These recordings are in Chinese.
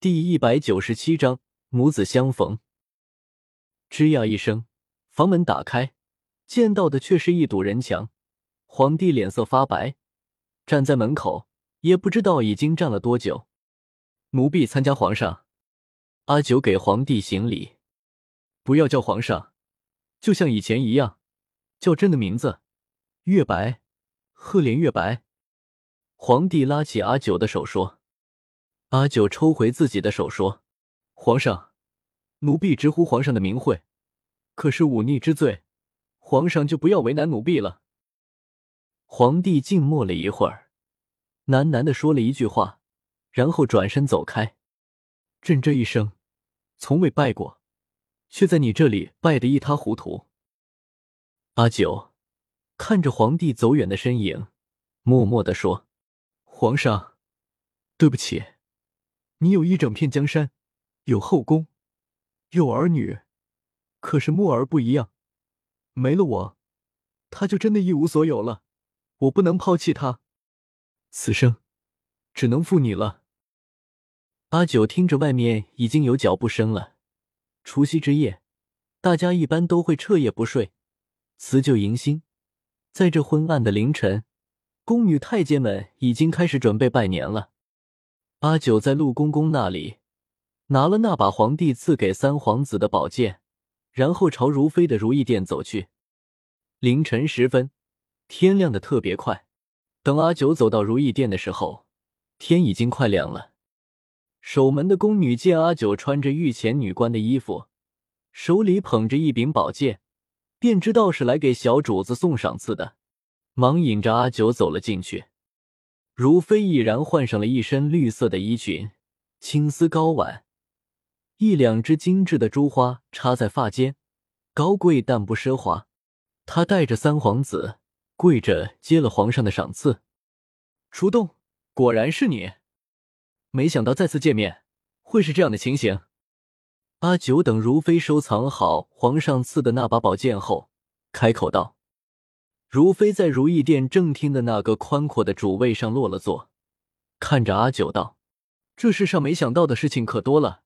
第一百九十七章母子相逢。吱呀一声，房门打开，见到的却是一堵人墙。皇帝脸色发白，站在门口，也不知道已经站了多久。奴婢参加皇上。阿九给皇帝行礼，不要叫皇上，就像以前一样，叫朕的名字，月白，赫连月白。皇帝拉起阿九的手说。阿九抽回自己的手，说：“皇上，奴婢直呼皇上的名讳，可是忤逆之罪，皇上就不要为难奴婢了。”皇帝静默了一会儿，喃喃的说了一句话，然后转身走开。朕这一生从未拜过，却在你这里拜得一塌糊涂。阿九看着皇帝走远的身影，默默的说：“皇上，对不起。”你有一整片江山，有后宫，有儿女，可是木儿不一样，没了我，他就真的一无所有了。我不能抛弃他，此生只能负你了。阿九听着外面已经有脚步声了，除夕之夜，大家一般都会彻夜不睡，辞旧迎新。在这昏暗的凌晨，宫女太监们已经开始准备拜年了。阿九在陆公公那里拿了那把皇帝赐给三皇子的宝剑，然后朝如妃的如意殿走去。凌晨时分，天亮的特别快。等阿九走到如意殿的时候，天已经快亮了。守门的宫女见阿九穿着御前女官的衣服，手里捧着一柄宝剑，便知道是来给小主子送赏赐的，忙引着阿九走了进去。如妃毅然换上了一身绿色的衣裙，青丝高挽，一两只精致的珠花插在发间，高贵但不奢华。她带着三皇子跪着接了皇上的赏赐。初冬，果然是你，没想到再次见面会是这样的情形。阿九等如妃收藏好皇上赐的那把宝剑后，开口道。如妃在如意殿正厅的那个宽阔的主位上落了座，看着阿九道：“这世上没想到的事情可多了，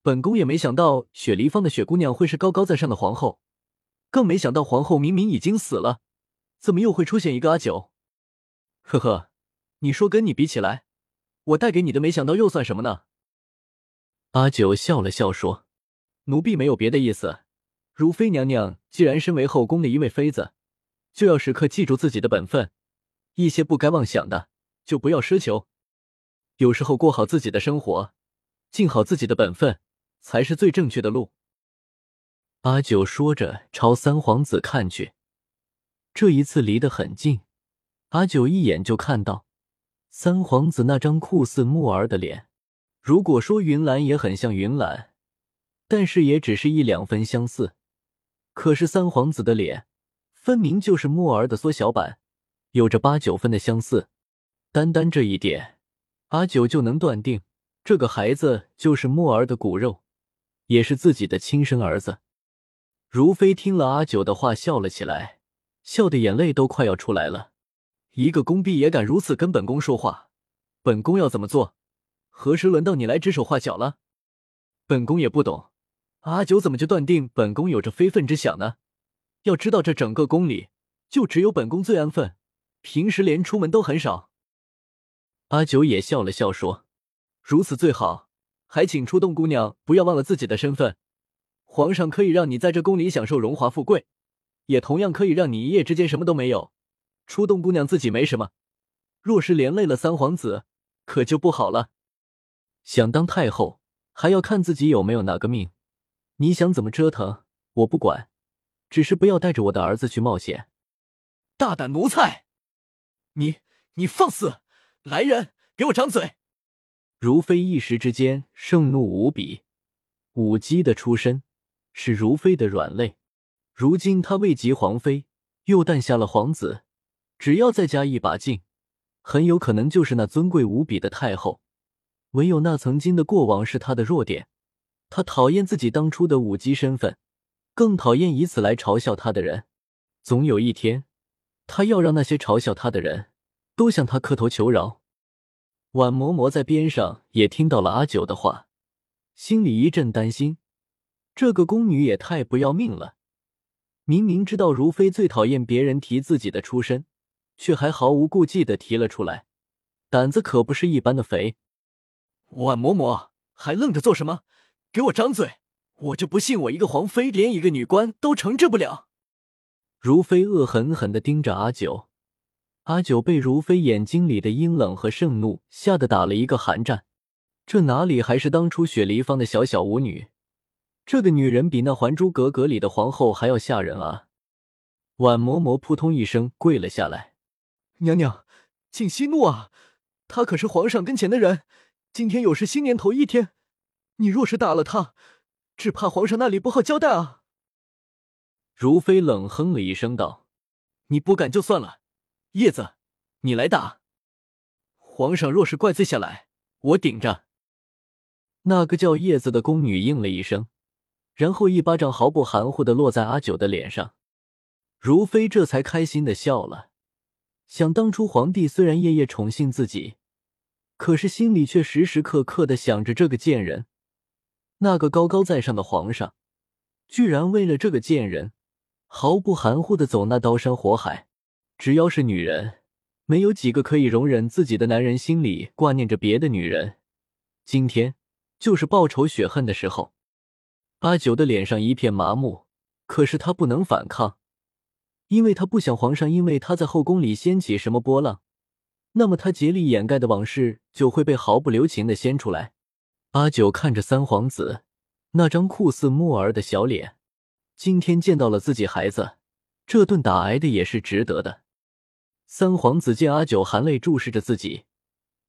本宫也没想到雪梨坊的雪姑娘会是高高在上的皇后，更没想到皇后明明已经死了，怎么又会出现一个阿九？呵呵，你说跟你比起来，我带给你的没想到又算什么呢？”阿九笑了笑说：“奴婢没有别的意思，如妃娘娘既然身为后宫的一位妃子。”就要时刻记住自己的本分，一些不该妄想的就不要奢求。有时候过好自己的生活，尽好自己的本分，才是最正确的路。阿九说着，朝三皇子看去，这一次离得很近，阿九一眼就看到三皇子那张酷似木儿的脸。如果说云岚也很像云岚，但是也只是一两分相似。可是三皇子的脸。分明就是木儿的缩小版，有着八九分的相似。单单这一点，阿九就能断定这个孩子就是木儿的骨肉，也是自己的亲生儿子。如妃听了阿九的话，笑了起来，笑的眼泪都快要出来了。一个宫婢也敢如此跟本宫说话，本宫要怎么做？何时轮到你来指手画脚了？本宫也不懂，阿九怎么就断定本宫有着非分之想呢？要知道，这整个宫里就只有本宫最安分，平时连出门都很少。阿九也笑了笑说：“如此最好，还请出动姑娘不要忘了自己的身份。皇上可以让你在这宫里享受荣华富贵，也同样可以让你一夜之间什么都没有。出动姑娘自己没什么，若是连累了三皇子，可就不好了。想当太后，还要看自己有没有那个命。你想怎么折腾，我不管。”只是不要带着我的儿子去冒险！大胆奴才，你你放肆！来人，给我掌嘴！如妃一时之间盛怒无比。武姬的出身是如妃的软肋，如今她位极皇妃，又诞下了皇子，只要再加一把劲，很有可能就是那尊贵无比的太后。唯有那曾经的过往是她的弱点，她讨厌自己当初的武姬身份。更讨厌以此来嘲笑他的人。总有一天，他要让那些嘲笑他的人都向他磕头求饶。婉嬷嬷在边上也听到了阿九的话，心里一阵担心，这个宫女也太不要命了。明明知道如妃最讨厌别人提自己的出身，却还毫无顾忌的提了出来，胆子可不是一般的肥。婉嬷嬷还愣着做什么？给我张嘴！我就不信我一个皇妃连一个女官都惩治不了。如妃恶狠狠的盯着阿九，阿九被如妃眼睛里的阴冷和盛怒吓得打了一个寒战。这哪里还是当初雪梨方的小小舞女？这个女人比那《还珠格格》里的皇后还要吓人啊！婉嬷嬷扑通一声跪了下来：“娘娘，请息怒啊！她可是皇上跟前的人，今天又是新年头一天，你若是打了他，只怕皇上那里不好交代啊！”如妃冷哼了一声道：“你不敢就算了，叶子，你来打。皇上若是怪罪下来，我顶着。”那个叫叶子的宫女应了一声，然后一巴掌毫不含糊的落在阿九的脸上。如妃这才开心的笑了。想当初皇帝虽然夜夜宠幸自己，可是心里却时时刻刻的想着这个贱人。那个高高在上的皇上，居然为了这个贱人，毫不含糊的走那刀山火海。只要是女人，没有几个可以容忍自己的男人心里挂念着别的女人。今天。就是报仇雪恨的时候，阿九的脸上一片麻木，可是他不能反抗，因为他不想皇上因为他在后宫里掀起什么波浪，那么他竭力掩盖的往事就会被毫不留情的掀出来。阿九看着三皇子那张酷似木儿的小脸，今天见到了自己孩子，这顿打挨的也是值得的。三皇子见阿九含泪注视着自己，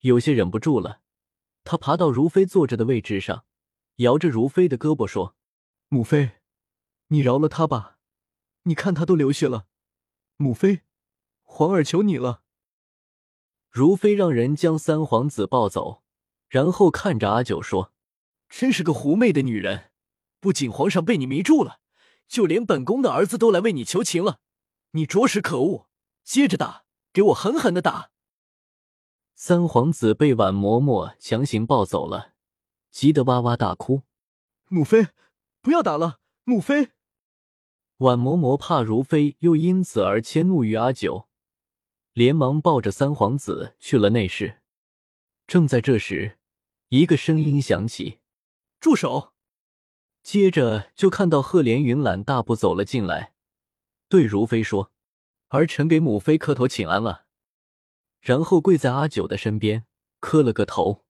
有些忍不住了。他爬到如妃坐着的位置上，摇着如妃的胳膊说：“母妃，你饶了他吧，你看他都流血了。母妃，皇儿求你了。”如妃让人将三皇子抱走，然后看着阿九说：“真是个狐媚的女人，不仅皇上被你迷住了，就连本宫的儿子都来为你求情了。你着实可恶，接着打，给我狠狠的打。”三皇子被婉嬷嬷强行抱走了，急得哇哇大哭。母妃，不要打了！母妃。婉嬷嬷怕如妃又因此而迁怒于阿九，连忙抱着三皇子去了内室。正在这时，一个声音响起：“住手！”接着就看到赫连云懒大步走了进来，对如妃说：“儿臣给母妃磕头请安了。”然后跪在阿九的身边，磕了个头。